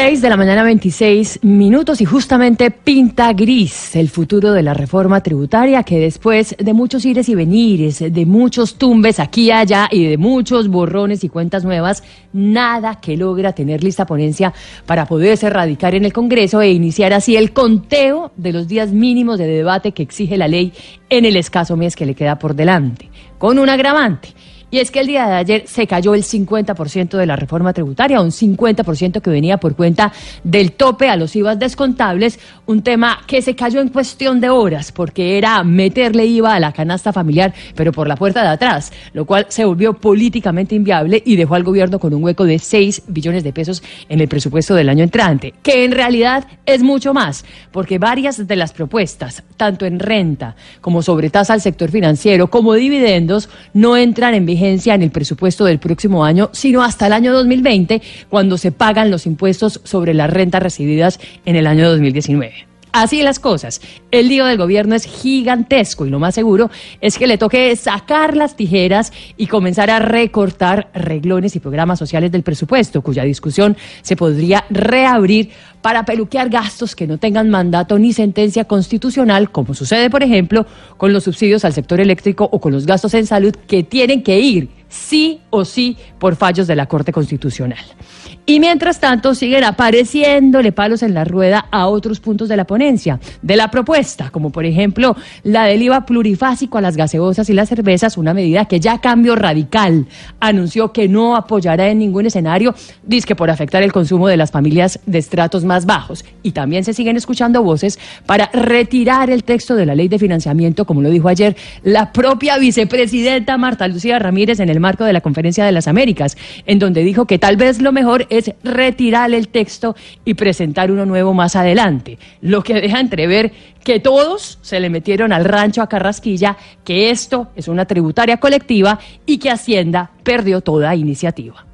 6 de la mañana 26 minutos y justamente pinta gris el futuro de la reforma tributaria que después de muchos ires y venires, de muchos tumbes aquí y allá y de muchos borrones y cuentas nuevas, nada que logra tener lista ponencia para poderse erradicar en el Congreso e iniciar así el conteo de los días mínimos de debate que exige la ley en el escaso mes que le queda por delante, con un agravante y es que el día de ayer se cayó el 50% de la reforma tributaria, un 50% que venía por cuenta del tope a los IVAs descontables, un tema que se cayó en cuestión de horas, porque era meterle IVA a la canasta familiar, pero por la puerta de atrás, lo cual se volvió políticamente inviable y dejó al gobierno con un hueco de 6 billones de pesos en el presupuesto del año entrante, que en realidad es mucho más, porque varias de las propuestas, tanto en renta como sobre tasa al sector financiero, como dividendos, no entran en vigencia en el presupuesto del próximo año, sino hasta el año 2020, cuando se pagan los impuestos sobre las rentas recibidas en el año 2019. Así las cosas. El lío del gobierno es gigantesco y lo más seguro es que le toque sacar las tijeras y comenzar a recortar reglones y programas sociales del presupuesto, cuya discusión se podría reabrir para peluquear gastos que no tengan mandato ni sentencia constitucional, como sucede, por ejemplo, con los subsidios al sector eléctrico o con los gastos en salud que tienen que ir sí o sí por fallos de la Corte Constitucional. Y mientras tanto siguen apareciéndole palos en la rueda a otros puntos de la ponencia, de la propuesta, como por ejemplo la del IVA plurifásico a las gaseosas y las cervezas, una medida que ya cambio radical anunció que no apoyará en ningún escenario, que por afectar el consumo de las familias de estratos más bajos. Y también se siguen escuchando voces para retirar el texto de la ley de financiamiento, como lo dijo ayer la propia vicepresidenta Marta Lucía Ramírez en el marco de la Conferencia de las Américas, en donde dijo que tal vez lo mejor es retirar el texto y presentar uno nuevo más adelante, lo que deja entrever que todos se le metieron al rancho a Carrasquilla, que esto es una tributaria colectiva y que Hacienda perdió toda iniciativa.